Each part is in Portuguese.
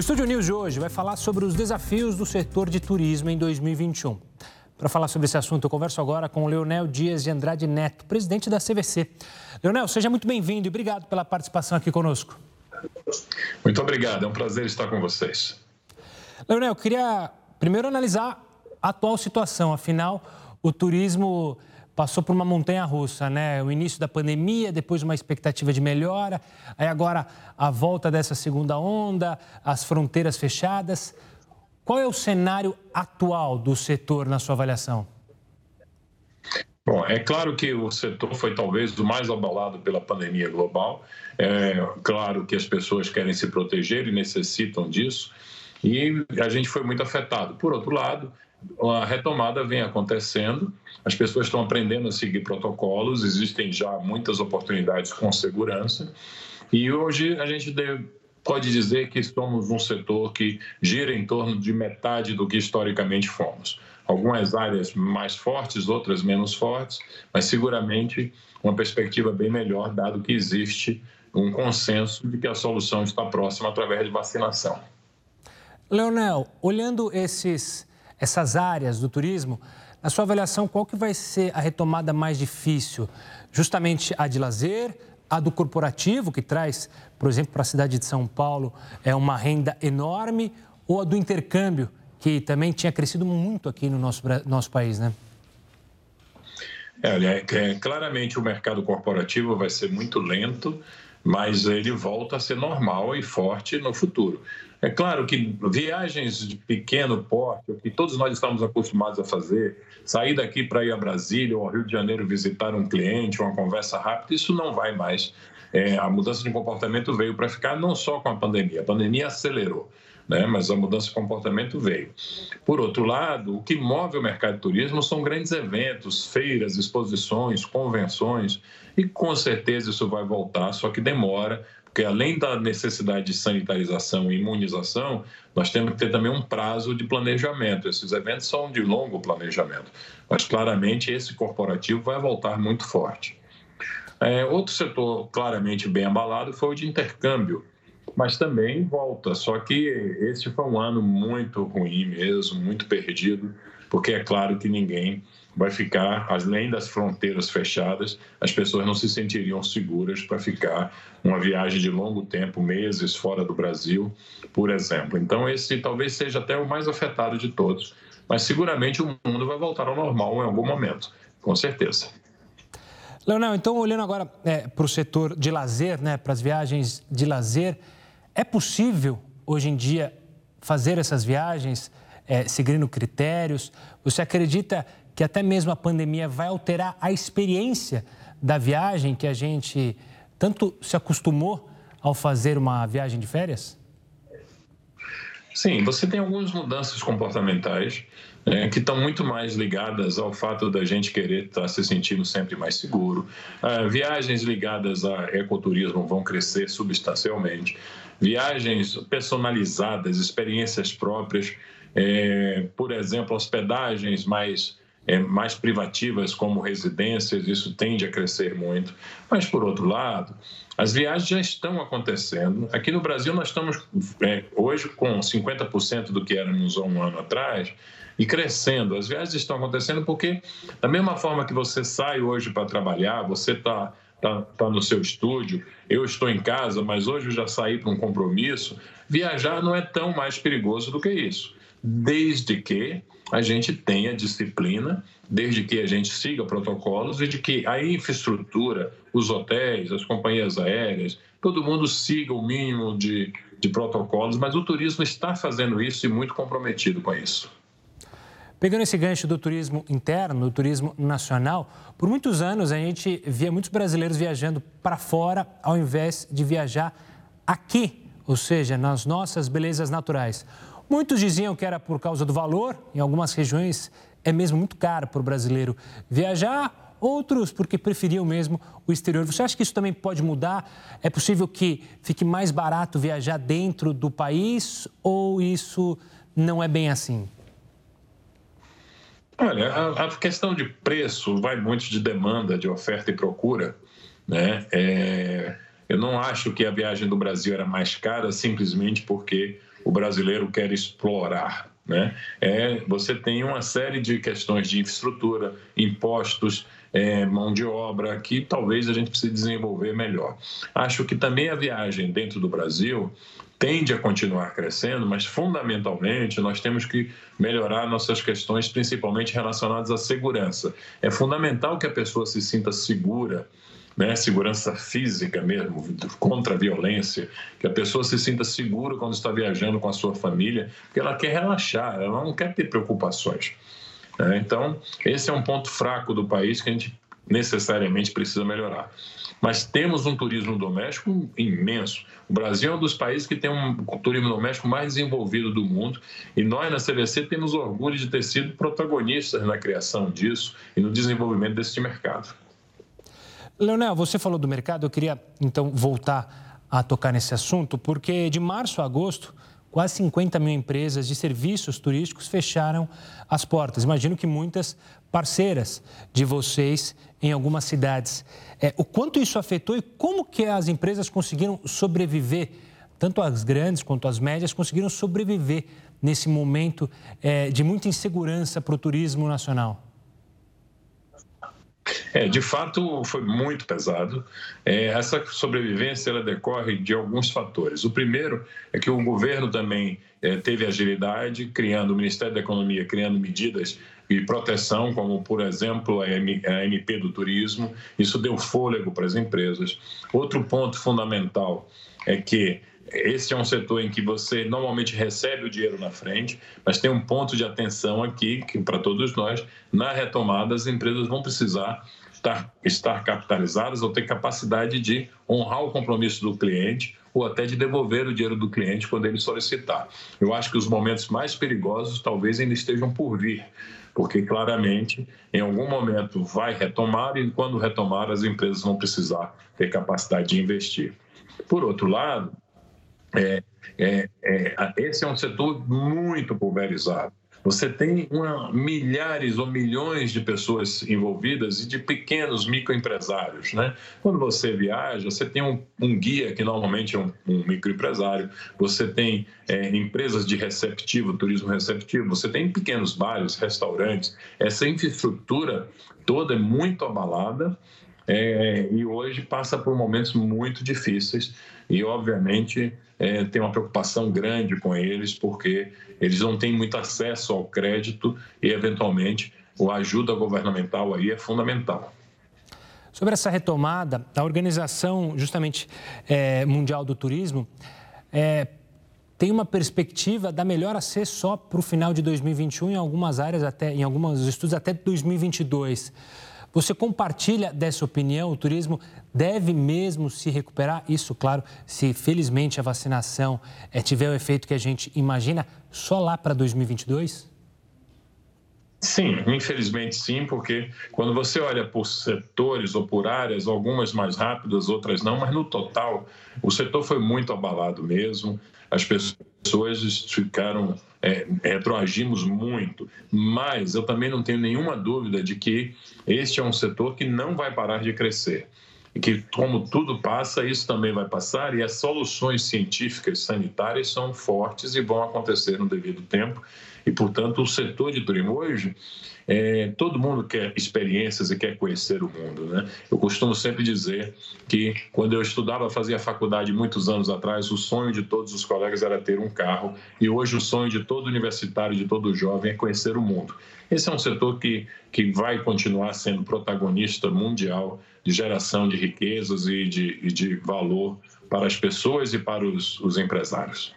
Estúdio News de hoje vai falar sobre os desafios do setor de turismo em 2021. Para falar sobre esse assunto, eu converso agora com o Leonel Dias de Andrade Neto, presidente da CVC. Leonel, seja muito bem-vindo e obrigado pela participação aqui conosco. Muito obrigado, é um prazer estar com vocês. Leonel, eu queria primeiro analisar a atual situação. Afinal, o turismo passou por uma montanha russa, né? O início da pandemia, depois uma expectativa de melhora, aí agora a volta dessa segunda onda, as fronteiras fechadas. Qual é o cenário atual do setor na sua avaliação? Bom, é claro que o setor foi talvez o mais abalado pela pandemia global. É claro que as pessoas querem se proteger e necessitam disso. E a gente foi muito afetado. Por outro lado, a retomada vem acontecendo, as pessoas estão aprendendo a seguir protocolos, existem já muitas oportunidades com segurança, e hoje a gente pode dizer que somos um setor que gira em torno de metade do que historicamente fomos. Algumas áreas mais fortes, outras menos fortes, mas seguramente uma perspectiva bem melhor, dado que existe um consenso de que a solução está próxima através de vacinação. Leonel, olhando esses essas áreas do turismo, na sua avaliação, qual que vai ser a retomada mais difícil? Justamente a de lazer, a do corporativo, que traz, por exemplo, para a cidade de São Paulo, é uma renda enorme, ou a do intercâmbio, que também tinha crescido muito aqui no nosso, nosso país, né? É, é, claramente o mercado corporativo vai ser muito lento, mas ele volta a ser normal e forte no futuro. É claro que viagens de pequeno porte, o que todos nós estamos acostumados a fazer, sair daqui para ir a Brasília ou ao Rio de Janeiro visitar um cliente, uma conversa rápida, isso não vai mais. É, a mudança de comportamento veio para ficar não só com a pandemia, a pandemia acelerou. Né? mas a mudança de comportamento veio. Por outro lado, o que move o mercado de turismo são grandes eventos, feiras, exposições, convenções, e com certeza isso vai voltar, só que demora, porque além da necessidade de sanitarização e imunização, nós temos que ter também um prazo de planejamento. Esses eventos são de longo planejamento, mas claramente esse corporativo vai voltar muito forte. É, outro setor claramente bem abalado foi o de intercâmbio, mas também volta. Só que esse foi um ano muito ruim mesmo, muito perdido, porque é claro que ninguém vai ficar, além das fronteiras fechadas, as pessoas não se sentiriam seguras para ficar uma viagem de longo tempo, meses fora do Brasil, por exemplo. Então, esse talvez seja até o mais afetado de todos, mas seguramente o mundo vai voltar ao normal em algum momento, com certeza. Leonel, então olhando agora é, para o setor de lazer, né, para as viagens de lazer, é possível hoje em dia fazer essas viagens é, seguindo critérios? Você acredita que até mesmo a pandemia vai alterar a experiência da viagem que a gente tanto se acostumou ao fazer uma viagem de férias? Sim, você tem algumas mudanças comportamentais né, que estão muito mais ligadas ao fato da gente querer estar se sentindo sempre mais seguro. Uh, viagens ligadas a ecoturismo vão crescer substancialmente. Viagens personalizadas, experiências próprias, é, por exemplo, hospedagens mais é, mais privativas como residências, isso tende a crescer muito. Mas, por outro lado, as viagens já estão acontecendo. Aqui no Brasil, nós estamos é, hoje com 50% do que éramos há um ano atrás e crescendo. As viagens estão acontecendo porque, da mesma forma que você sai hoje para trabalhar, você está tá, tá no seu estúdio, eu estou em casa, mas hoje eu já saí para um compromisso. Viajar não é tão mais perigoso do que isso, desde que a gente tenha disciplina, desde que a gente siga protocolos e de que a infraestrutura, os hotéis, as companhias aéreas, todo mundo siga o mínimo de, de protocolos, mas o turismo está fazendo isso e muito comprometido com isso. Pegando esse gancho do turismo interno, do turismo nacional, por muitos anos a gente via muitos brasileiros viajando para fora ao invés de viajar aqui, ou seja, nas nossas belezas naturais. Muitos diziam que era por causa do valor, em algumas regiões é mesmo muito caro para o brasileiro viajar, outros porque preferiam mesmo o exterior. Você acha que isso também pode mudar? É possível que fique mais barato viajar dentro do país ou isso não é bem assim? Olha, a, a questão de preço vai muito de demanda, de oferta e procura. Né? É, eu não acho que a viagem do Brasil era mais cara simplesmente porque o brasileiro quer explorar. Né? É, você tem uma série de questões de infraestrutura, impostos, é, mão de obra, que talvez a gente precise desenvolver melhor. Acho que também a viagem dentro do Brasil tende a continuar crescendo, mas fundamentalmente nós temos que melhorar nossas questões, principalmente relacionadas à segurança. É fundamental que a pessoa se sinta segura né, segurança física mesmo, contra a violência, que a pessoa se sinta segura quando está viajando com a sua família, porque ela quer relaxar, ela não quer ter preocupações. Né? Então, esse é um ponto fraco do país que a gente necessariamente precisa melhorar. Mas temos um turismo doméstico imenso. O Brasil é um dos países que tem um turismo doméstico mais desenvolvido do mundo e nós na CVC temos orgulho de ter sido protagonistas na criação disso e no desenvolvimento desse mercado. Leonel, você falou do mercado, eu queria então voltar a tocar nesse assunto, porque de março a agosto, quase 50 mil empresas de serviços turísticos fecharam as portas. Imagino que muitas parceiras de vocês em algumas cidades. É, o quanto isso afetou e como que as empresas conseguiram sobreviver, tanto as grandes quanto as médias, conseguiram sobreviver nesse momento é, de muita insegurança para o turismo nacional? É, de fato, foi muito pesado. É, essa sobrevivência ela decorre de alguns fatores. O primeiro é que o governo também é, teve agilidade, criando o Ministério da Economia, criando medidas de proteção, como, por exemplo, a, MP do turismo. Isso deu fôlego para as empresas. Outro ponto fundamental é que esse é um setor em que você normalmente recebe o dinheiro na frente, mas tem um ponto de atenção aqui que para todos nós, na retomada as empresas vão precisar estar, estar capitalizadas ou ter capacidade de honrar o compromisso do cliente ou até de devolver o dinheiro do cliente quando ele solicitar. Eu acho que os momentos mais perigosos talvez ainda estejam por vir, porque claramente em algum momento vai retomar e quando retomar as empresas vão precisar ter capacidade de investir. Por outro lado, é, é, é, esse é um setor muito pulverizado. Você tem uma, milhares ou milhões de pessoas envolvidas e de pequenos microempresários. Né? Quando você viaja, você tem um, um guia, que normalmente é um, um microempresário, você tem é, empresas de receptivo, turismo receptivo, você tem pequenos bares, restaurantes. Essa infraestrutura toda é muito abalada é, e hoje passa por momentos muito difíceis e, obviamente, é, tem uma preocupação grande com eles, porque eles não têm muito acesso ao crédito e, eventualmente, a ajuda governamental aí é fundamental. Sobre essa retomada, a Organização justamente é, Mundial do Turismo é, tem uma perspectiva da melhora ser só para o final de 2021 em algumas áreas até em alguns estudos até 2022. Você compartilha dessa opinião? O turismo deve mesmo se recuperar? Isso, claro, se felizmente a vacinação é, tiver o efeito que a gente imagina, só lá para 2022? Sim, infelizmente sim, porque quando você olha por setores ou por áreas, algumas mais rápidas, outras não, mas no total o setor foi muito abalado mesmo. As pessoas ficaram é, retroagimos muito, mas eu também não tenho nenhuma dúvida de que este é um setor que não vai parar de crescer. E que, como tudo passa, isso também vai passar, e as soluções científicas sanitárias são fortes e vão acontecer no devido tempo. E, portanto, o setor de turismo hoje é, todo mundo quer experiências e quer conhecer o mundo. Né? Eu costumo sempre dizer que, quando eu estudava, fazia faculdade muitos anos atrás, o sonho de todos os colegas era ter um carro, e hoje o sonho de todo universitário, de todo jovem, é conhecer o mundo. Esse é um setor que, que vai continuar sendo protagonista mundial de geração de riquezas e de, e de valor para as pessoas e para os, os empresários.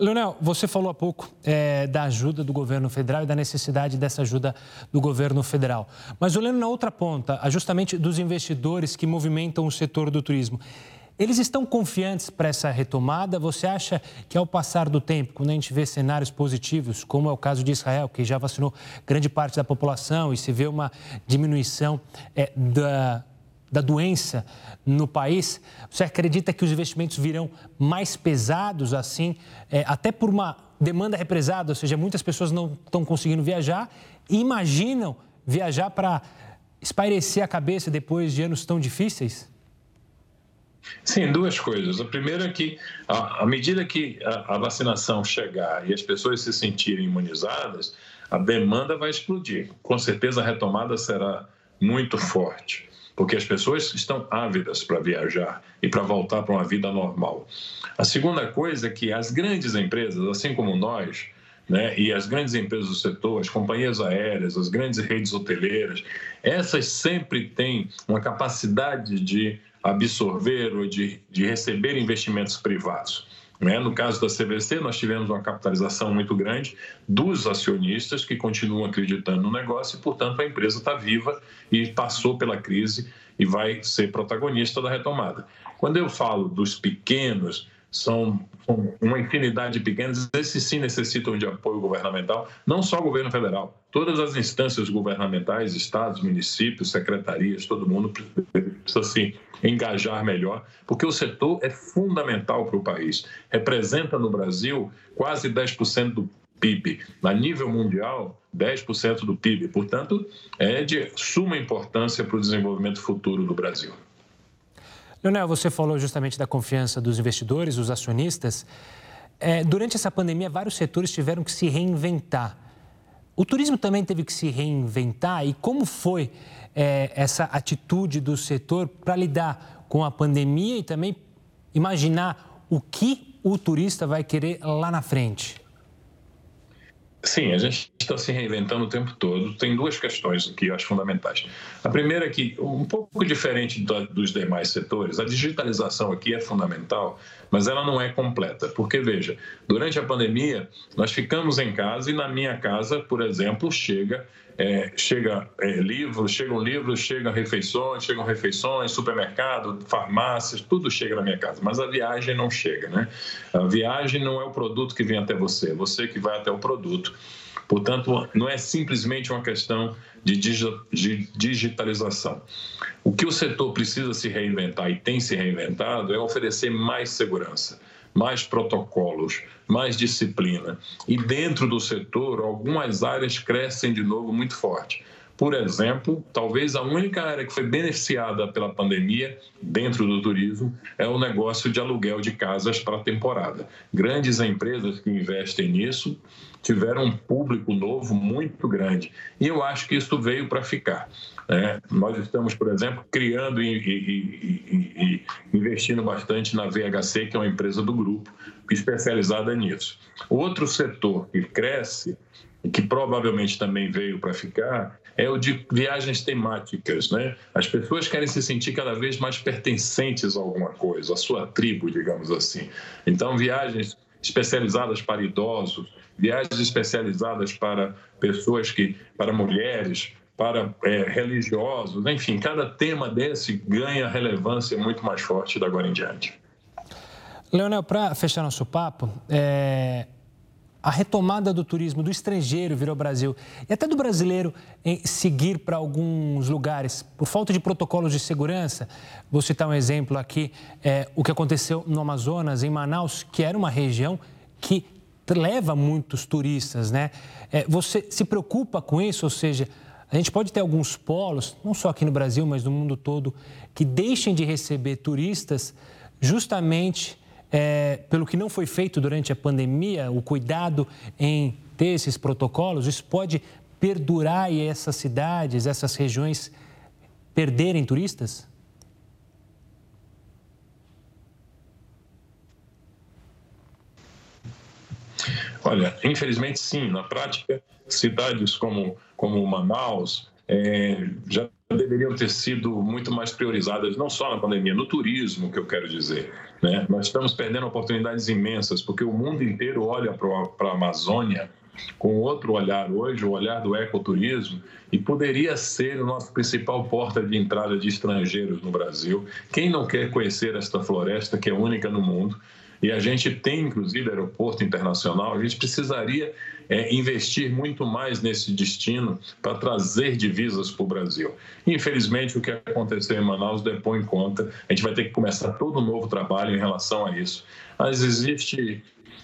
Leonel, você falou há pouco é, da ajuda do governo federal e da necessidade dessa ajuda do governo federal. Mas olhando na outra ponta, justamente dos investidores que movimentam o setor do turismo, eles estão confiantes para essa retomada? Você acha que ao passar do tempo, quando a gente vê cenários positivos, como é o caso de Israel, que já vacinou grande parte da população e se vê uma diminuição é, da, da doença no país, você acredita que os investimentos virão mais pesados assim, é, até por uma demanda represada, ou seja, muitas pessoas não estão conseguindo viajar e imaginam viajar para espairecer a cabeça depois de anos tão difíceis? Sim, duas coisas. A primeira é que, à medida que a, vacinação chegar e as pessoas se sentirem imunizadas, a demanda vai explodir. Com certeza a retomada será muito forte, porque as pessoas estão ávidas para viajar e para voltar para uma vida normal. A segunda coisa é que as grandes empresas, assim como nós, né, e as grandes empresas do setor, as companhias aéreas, as grandes redes hoteleiras, essas sempre têm uma capacidade de absorver ou de, de receber investimentos privados. Né? No caso da CVC, nós tivemos uma capitalização muito grande dos acionistas que continuam acreditando no negócio e, portanto, a empresa está viva e passou pela crise e vai ser protagonista da retomada. Quando eu falo dos pequenos, são, uma infinidade de esses sim necessitam de apoio governamental, não só o governo federal, todas as instâncias governamentais, estados, municípios, secretarias, todo mundo precisa se engajar melhor, porque o setor é fundamental para o país. Representa no Brasil quase 10% do PIB. A nível mundial, 10% do PIB. Portanto, é de suma importância para o desenvolvimento futuro do Brasil. Leonel, você falou justamente da confiança dos investidores, dos acionistas. É, durante essa pandemia, vários setores tiveram que se reinventar. O turismo também teve que se reinventar e como foi é, essa atitude do setor para lidar com a pandemia e também imaginar o que o turista vai querer lá na frente? Sim, a gente está se reinventando o tempo todo. Tem duas questões que eu acho fundamentais. A primeira é que, um pouco diferente dos demais setores, a digitalização aqui é fundamental, mas ela não é completa. Porque, veja, durante a pandemia, nós ficamos em casa e na minha casa, por exemplo, chega é, chega é, livros, chegam livros, chegam refeições, chegam refeições, supermercado, farmácias, tudo chega na minha casa, mas a viagem não chega, né? A viagem não é o produto que vem até você, é você que vai até o produto. Portanto, não é simplesmente uma questão de digitalização. O que o setor precisa se reinventar e tem se reinventado é oferecer mais segurança mais protocolos, mais disciplina. E dentro do setor, algumas áreas crescem de novo muito forte. Por exemplo, talvez a única área que foi beneficiada pela pandemia dentro do turismo é o negócio de aluguel de casas para temporada. Grandes empresas que investem nisso tiveram um público novo muito grande. E eu acho que isso veio para ficar. É, nós estamos, por exemplo, criando e, e, e, e, investindo bastante na VHC, que é uma empresa do grupo especializada nisso. Outro setor que cresce e que provavelmente também veio para ficar é o de viagens temáticas, né? As pessoas querem se sentir cada vez mais pertencentes a alguma coisa, a sua tribo, digamos assim. Então, viagens especializadas para idosos, viagens especializadas para pessoas que, para mulheres, para é, religiosos, enfim, cada tema desse ganha relevância muito mais forte da agora em diante. Leonel, para fechar nosso papo, é, a retomada do turismo do estrangeiro vir ao Brasil e até do brasileiro em seguir para alguns lugares por falta de protocolos de segurança. Vou citar um exemplo aqui: é, o que aconteceu no Amazonas, em Manaus, que era uma região que leva muitos turistas, né? É, você se preocupa com isso? Ou seja, a gente pode ter alguns polos, não só aqui no Brasil, mas no mundo todo, que deixem de receber turistas justamente é, pelo que não foi feito durante a pandemia, o cuidado em ter esses protocolos, isso pode perdurar e essas cidades, essas regiões perderem turistas? Olha, infelizmente sim. Na prática, cidades como, como Manaus é, já deveriam ter sido muito mais priorizadas, não só na pandemia, no turismo, que eu quero dizer. Né? Nós estamos perdendo oportunidades imensas, porque o mundo inteiro olha para a Amazônia com outro olhar hoje, o olhar do ecoturismo, e poderia ser o nosso principal porta de entrada de estrangeiros no Brasil. Quem não quer conhecer esta floresta, que é única no mundo, e a gente tem, inclusive, aeroporto internacional, a gente precisaria é, investir muito mais nesse destino para trazer divisas para o Brasil. Infelizmente, o que aconteceu em Manaus depõe em conta, a gente vai ter que começar todo um novo trabalho em relação a isso. Mas existe,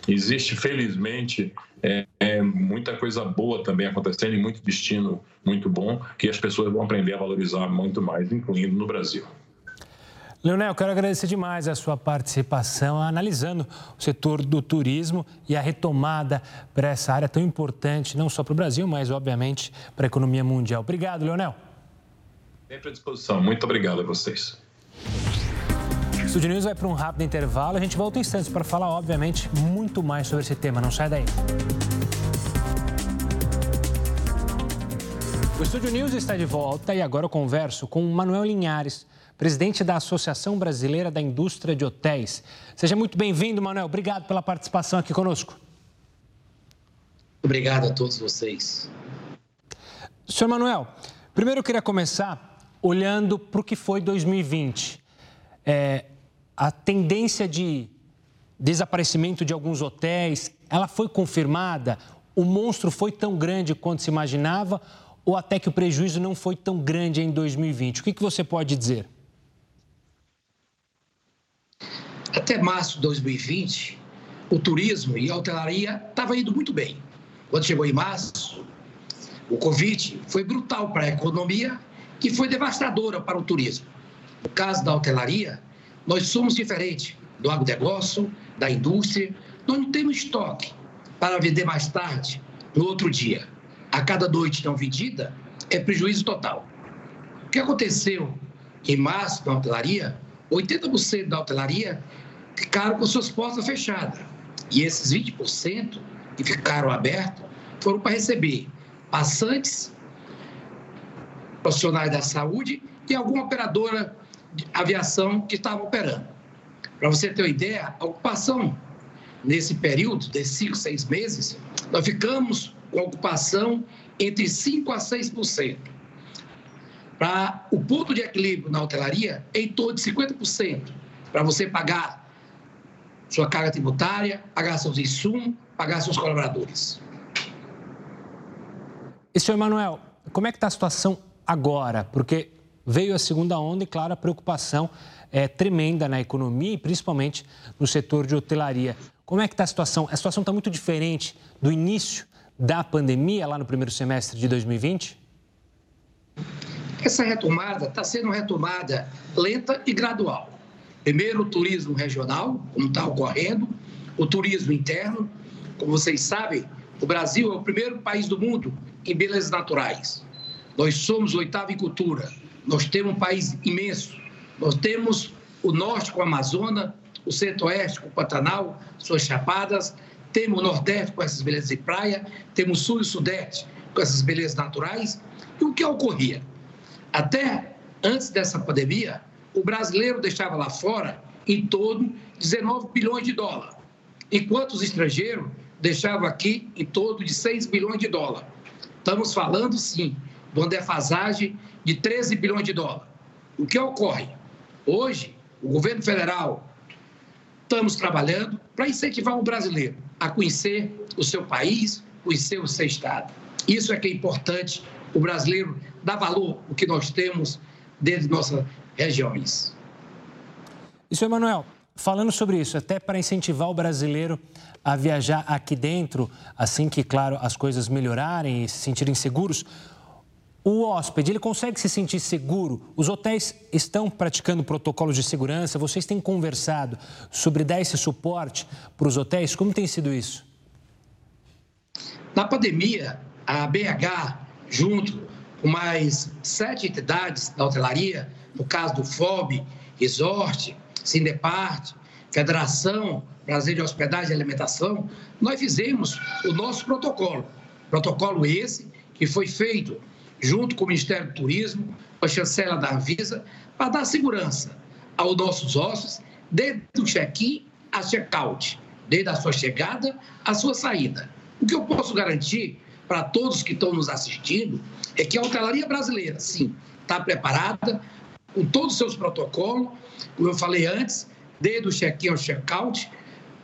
existe felizmente, é, é, muita coisa boa também acontecendo e muito destino muito bom que as pessoas vão aprender a valorizar muito mais, incluindo no Brasil. Leonel, quero agradecer demais a sua participação analisando o setor do turismo e a retomada para essa área tão importante, não só para o Brasil, mas, obviamente, para a economia mundial. Obrigado, Leonel. Sempre à disposição. Muito obrigado a vocês. O Estúdio News vai para um rápido intervalo. A gente volta em instantes para falar, obviamente, muito mais sobre esse tema. Não sai daí. O Estúdio News está de volta e agora eu converso com o Manuel Linhares, presidente da Associação Brasileira da Indústria de Hotéis. Seja muito bem-vindo, Manuel. Obrigado pela participação aqui conosco. Obrigado a todos vocês. Senhor Manuel, primeiro eu queria começar olhando para o que foi 2020. É, a tendência de desaparecimento de alguns hotéis, ela foi confirmada? O monstro foi tão grande quanto se imaginava ou até que o prejuízo não foi tão grande em 2020? O que, que você pode dizer? Até março de 2020, o turismo e a hotelaria estavam indo muito bem. Quando chegou em março, o Covid foi brutal para a economia e foi devastadora para o turismo. No caso da hotelaria, nós somos diferentes do agronegócio, da indústria. Nós não temos estoque para vender mais tarde, no outro dia a cada noite não vendida, é prejuízo total. O que aconteceu em março na hotelaria, 80% da hotelaria ficaram com suas portas fechadas. E esses 20% que ficaram abertos foram para receber passantes, profissionais da saúde e alguma operadora de aviação que estava operando. Para você ter uma ideia, a ocupação nesse período, de 5, 6 meses, nós ficamos com ocupação entre 5% a 6%. Para o ponto de equilíbrio na hotelaria, em torno de 50%, para você pagar sua carga tributária, pagar seus insumos, pagar seus colaboradores. E, senhor Emanuel, como é que está a situação agora? Porque veio a segunda onda e, claro, a preocupação é tremenda na economia e principalmente no setor de hotelaria. Como é que está a situação? A situação está muito diferente do início da pandemia lá no primeiro semestre de 2020? Essa retomada está sendo retomada lenta e gradual. Primeiro, o turismo regional, como está ocorrendo, o turismo interno. Como vocês sabem, o Brasil é o primeiro país do mundo em belezas naturais. Nós somos o oitavo em cultura. Nós temos um país imenso. Nós temos o norte com a Amazônia, o centro-oeste com o Pantanal, suas chapadas, temos o Nordeste com essas belezas de praia, temos o Sul e o Sudeste com essas belezas naturais. E o que ocorria? Até antes dessa pandemia, o brasileiro deixava lá fora em de 19 bilhões de dólares, enquanto os estrangeiros deixavam aqui em torno de 6 bilhões de dólares. Estamos falando, sim, de uma defasagem de 13 bilhões de dólares. O que ocorre? Hoje, o governo federal, estamos trabalhando para incentivar o brasileiro a conhecer o seu país, conhecer o seu estado. Isso é que é importante o brasileiro dar valor ao que nós temos dentro de nossas regiões. E, senhor Emanuel, falando sobre isso, até para incentivar o brasileiro a viajar aqui dentro, assim que, claro, as coisas melhorarem e se sentirem seguros, o hóspede, ele consegue se sentir seguro? Os hotéis estão praticando protocolos de segurança? Vocês têm conversado sobre dar esse suporte para os hotéis? Como tem sido isso? Na pandemia, a BH, junto com mais sete entidades da hotelaria, no caso do FOB, Resort, Sindepart, Federação Brasileira de Hospedagem e Alimentação, nós fizemos o nosso protocolo. Protocolo esse que foi feito junto com o Ministério do Turismo, com a chancela da Anvisa, para dar segurança aos nossos hóspedes, desde o check-in a check-out, desde a sua chegada à sua saída. O que eu posso garantir para todos que estão nos assistindo é que a hotelaria brasileira, sim, está preparada com todos os seus protocolos, como eu falei antes, desde o check-in ao check-out,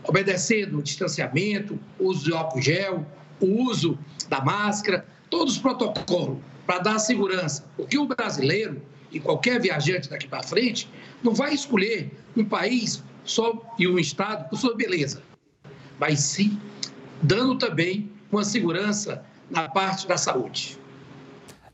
obedecendo o distanciamento, o uso de álcool gel, o uso da máscara, todos os protocolos para dar segurança. Porque o brasileiro e qualquer viajante daqui para frente não vai escolher um país só e um estado por sua beleza, mas sim dando também uma segurança na parte da saúde.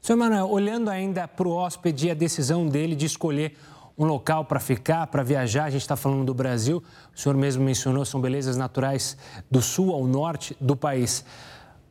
Senhor Manuel, olhando ainda para o hóspede e a decisão dele de escolher um local para ficar, para viajar. A gente está falando do Brasil, o senhor mesmo mencionou, são belezas naturais do sul ao norte do país.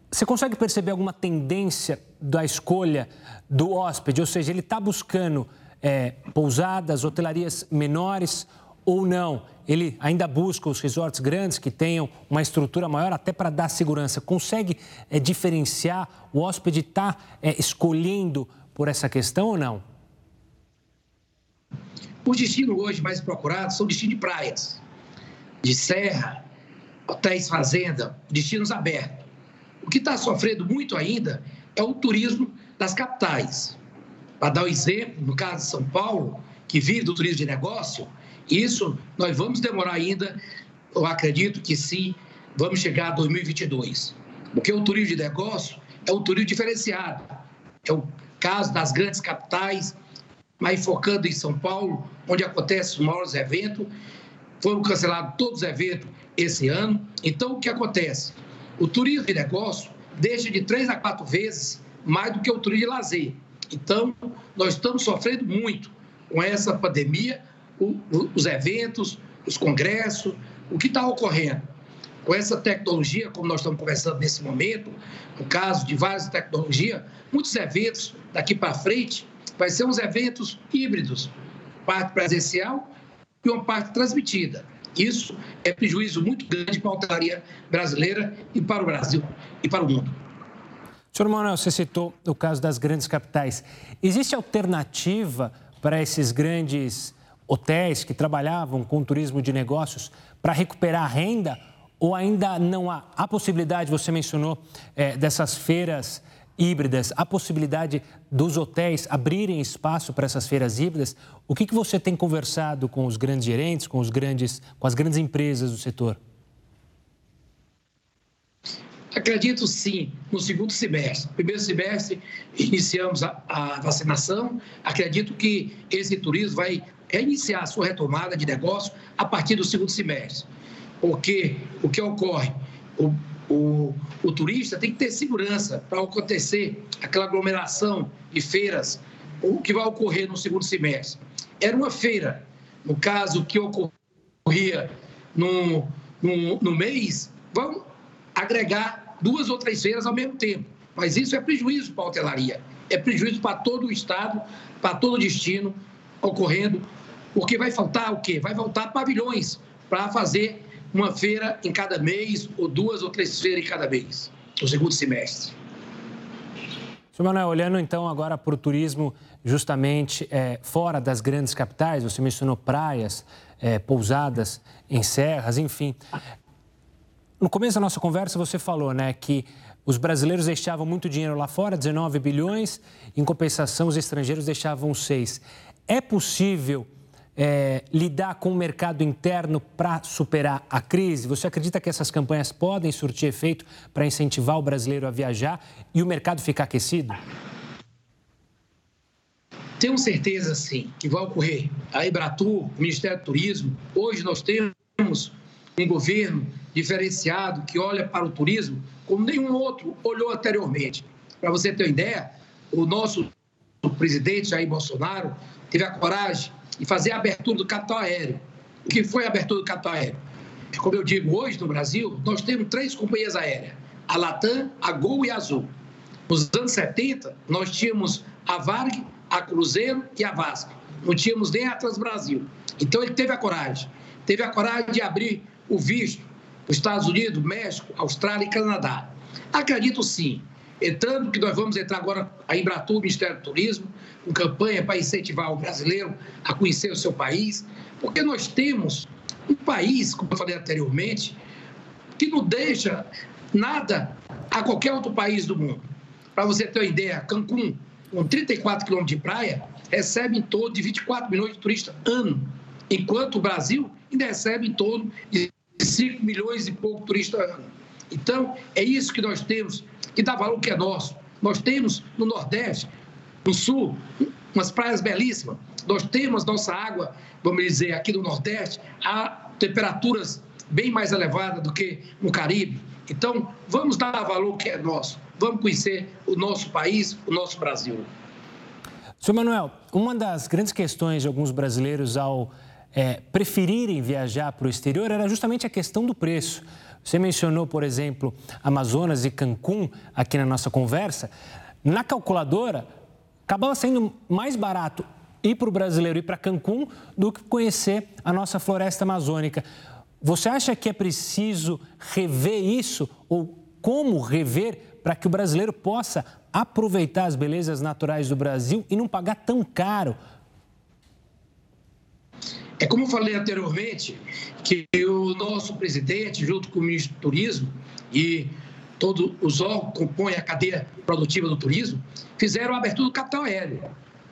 Você consegue perceber alguma tendência da escolha do hóspede? Ou seja, ele está buscando é, pousadas, hotelarias menores ou não? Ele ainda busca os resorts grandes que tenham uma estrutura maior até para dar segurança. Consegue é, diferenciar? O hóspede está é, escolhendo por essa questão ou não? Os destinos hoje mais procurados são destinos de praias, de serra, hotéis fazenda, destinos abertos. O que está sofrendo muito ainda é o turismo das capitais. Para dar um exemplo, no caso de São Paulo, que vive do turismo de negócio, isso nós vamos demorar ainda, eu acredito que sim, vamos chegar a 2022. Porque o turismo de negócio é um turismo diferenciado. É o caso das grandes capitais, mas focando em São Paulo, onde acontecem os maiores eventos. Foram cancelados todos os eventos esse ano. Então, o que acontece? O turismo de negócio deixa de três a quatro vezes mais do que o turismo de lazer. Então, nós estamos sofrendo muito com essa pandemia, os eventos, os congressos, o que está ocorrendo. Com essa tecnologia, como nós estamos conversando nesse momento, no caso de várias tecnologias, muitos eventos daqui para frente vai ser uns eventos híbridos, parte presencial e uma parte transmitida. Isso é prejuízo muito grande para a hotelaria brasileira e para o Brasil e para o mundo. Senhor Manuel, você citou o caso das grandes capitais. Existe alternativa para esses grandes hotéis que trabalhavam com turismo de negócios para recuperar a renda? Ou ainda não há a possibilidade, você mencionou, é, dessas feiras híbridas, a possibilidade dos hotéis abrirem espaço para essas feiras híbridas. O que, que você tem conversado com os grandes gerentes, com, os grandes, com as grandes empresas do setor? Acredito sim, no segundo semestre. Primeiro semestre, iniciamos a, a vacinação. Acredito que esse turismo vai reiniciar a sua retomada de negócio a partir do segundo semestre. Porque o que ocorre? O, o, o turista tem que ter segurança para acontecer aquela aglomeração de feiras, o que vai ocorrer no segundo semestre. Era uma feira, no caso que ocorria no, no, no mês, vão agregar duas ou três feiras ao mesmo tempo. Mas isso é prejuízo para a hotelaria, é prejuízo para todo o Estado, para todo o destino ocorrendo, porque vai faltar o quê? Vai faltar pavilhões para fazer uma feira em cada mês, ou duas ou três feiras em cada mês, no segundo semestre. Senhor Manuel, olhando então agora para o turismo justamente é, fora das grandes capitais, você mencionou praias, é, pousadas em serras, enfim. No começo da nossa conversa você falou né, que os brasileiros deixavam muito dinheiro lá fora, 19 bilhões, em compensação os estrangeiros deixavam 6. É possível é, lidar com o mercado interno para superar a crise? Você acredita que essas campanhas podem surtir efeito para incentivar o brasileiro a viajar e o mercado ficar aquecido? Tenho certeza, sim, que vai ocorrer. A Ebratur, o Ministério do Turismo, hoje nós temos um governo diferenciado que olha para o turismo como nenhum outro olhou anteriormente. Para você ter uma ideia, o nosso presidente Jair Bolsonaro teve a coragem e fazer a abertura do capital aéreo. O que foi a abertura do capital aéreo? Como eu digo, hoje no Brasil, nós temos três companhias aéreas: a Latam, a Gol e a Azul. Nos anos 70, nós tínhamos a Varg, a Cruzeiro e a Vasco. Não tínhamos nem a Transbrasil. Então, ele teve a coragem. Teve a coragem de abrir o visto os Estados Unidos, México, Austrália e Canadá. Acredito sim. Entrando, que nós vamos entrar agora a Embratur, Ministério do Turismo, com campanha para incentivar o brasileiro a conhecer o seu país, porque nós temos um país, como eu falei anteriormente, que não deixa nada a qualquer outro país do mundo. Para você ter uma ideia, Cancún, com 34 quilômetros de praia, recebe em torno de 24 milhões de turistas ano, enquanto o Brasil ainda recebe em torno de 5 milhões e pouco turistas ano. Então, é isso que nós temos que dá valor que é nosso. Nós temos no Nordeste no sul, umas praias belíssimas. Nós temos nossa água, vamos dizer, aqui no Nordeste, a temperaturas bem mais elevadas do que no Caribe. Então, vamos dar valor que é nosso. Vamos conhecer o nosso país, o nosso Brasil. Senhor Manuel, uma das grandes questões de alguns brasileiros ao é, preferirem viajar para o exterior era justamente a questão do preço. Você mencionou, por exemplo, Amazonas e Cancún aqui na nossa conversa. Na calculadora, acabava sendo mais barato ir para o brasileiro ir para Cancún do que conhecer a nossa floresta amazônica. Você acha que é preciso rever isso ou como rever para que o brasileiro possa aproveitar as belezas naturais do Brasil e não pagar tão caro? É como eu falei anteriormente, que o nosso presidente, junto com o ministro do Turismo e todos os órgãos que compõem a cadeia produtiva do turismo, fizeram a abertura do capital aéreo.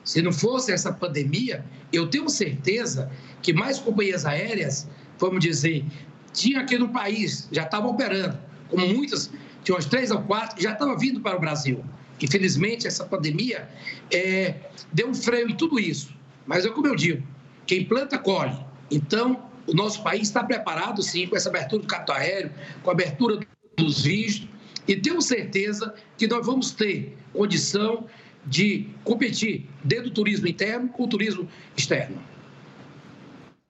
Se não fosse essa pandemia, eu tenho certeza que mais companhias aéreas, vamos dizer, tinha aqui no país, já estavam operando, como muitas, tinha umas três ou quatro, já estavam vindo para o Brasil. Infelizmente, essa pandemia é, deu um freio em tudo isso. Mas é como eu digo, quem planta, colhe. Então, o nosso país está preparado, sim, com essa abertura do capital aéreo, com a abertura dos vistos, e tenho certeza que nós vamos ter condição de competir dentro do turismo interno com o turismo externo.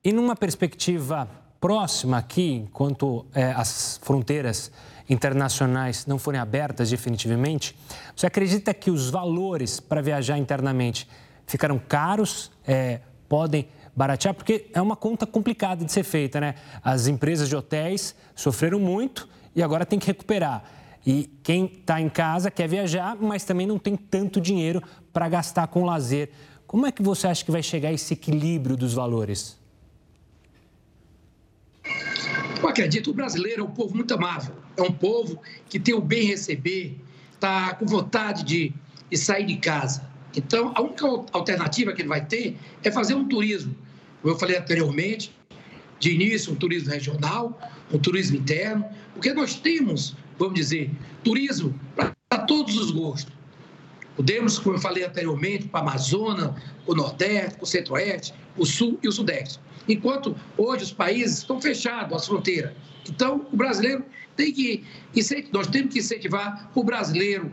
E numa perspectiva próxima aqui, enquanto é, as fronteiras internacionais não forem abertas definitivamente, você acredita que os valores para viajar internamente ficaram caros, é, podem baratear? Porque é uma conta complicada de ser feita, né? As empresas de hotéis sofreram muito e agora tem que recuperar. E quem está em casa quer viajar, mas também não tem tanto dinheiro para gastar com lazer. Como é que você acha que vai chegar esse equilíbrio dos valores? Eu acredito, o brasileiro é um povo muito amável. É um povo que tem o bem receber, está com vontade de, de sair de casa. Então, a única alternativa que ele vai ter é fazer um turismo, como eu falei anteriormente, de início, um turismo regional, um turismo interno, porque nós temos vamos dizer, turismo para todos os gostos. Podemos, como eu falei anteriormente, para a Amazônia, o Nordeste, o Centro-Oeste, o Sul e o Sudeste. Enquanto hoje os países estão fechados, as fronteiras. Então, o brasileiro tem que, nós temos que incentivar o brasileiro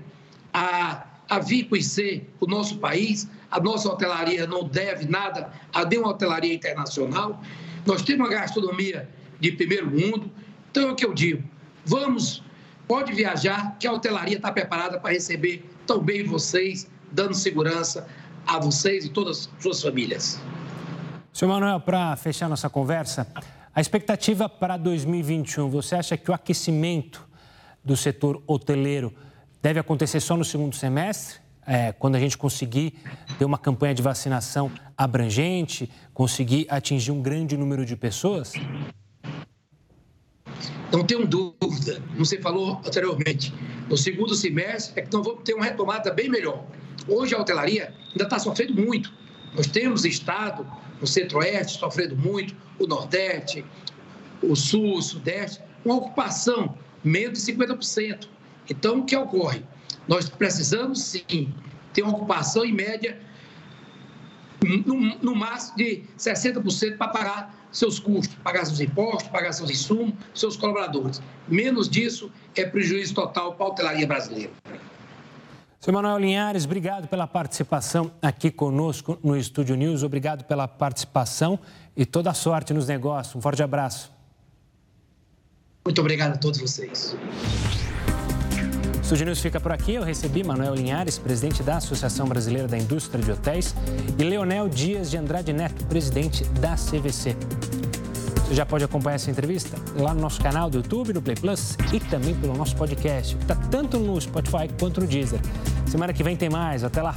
a, a vir conhecer o nosso país. A nossa hotelaria não deve nada a nenhuma hotelaria internacional. Nós temos uma gastronomia de primeiro mundo. Então, é o que eu digo. Vamos Pode viajar, que a hotelaria está preparada para receber tão bem vocês, dando segurança a vocês e todas as suas famílias. Senhor Manuel, para fechar nossa conversa, a expectativa para 2021, você acha que o aquecimento do setor hoteleiro deve acontecer só no segundo semestre? É, quando a gente conseguir ter uma campanha de vacinação abrangente, conseguir atingir um grande número de pessoas? Não tenho dúvida, como você falou anteriormente, no segundo semestre é que nós vamos ter uma retomada bem melhor. Hoje a hotelaria ainda está sofrendo muito. Nós temos estado no centro-oeste sofrendo muito, o nordeste, o sul, o sudeste, uma ocupação menos de 50%. Então, o que ocorre? Nós precisamos, sim, ter uma ocupação em média no, no máximo de 60% para pagar seus custos, pagar seus impostos, pagar seus insumos, seus colaboradores. Menos disso é prejuízo total para a hotelaria brasileira. Seu Manuel Linhares, obrigado pela participação aqui conosco no Estúdio News. Obrigado pela participação e toda a sorte nos negócios. Um forte abraço. Muito obrigado a todos vocês. Estúdio News fica por aqui. Eu recebi Manuel Linhares, presidente da Associação Brasileira da Indústria de Hotéis, e Leonel Dias de Andrade Neto, presidente da CVC. Você já pode acompanhar essa entrevista lá no nosso canal do YouTube, no Play Plus e também pelo nosso podcast, que está tanto no Spotify quanto no Deezer. Semana que vem tem mais. Até lá.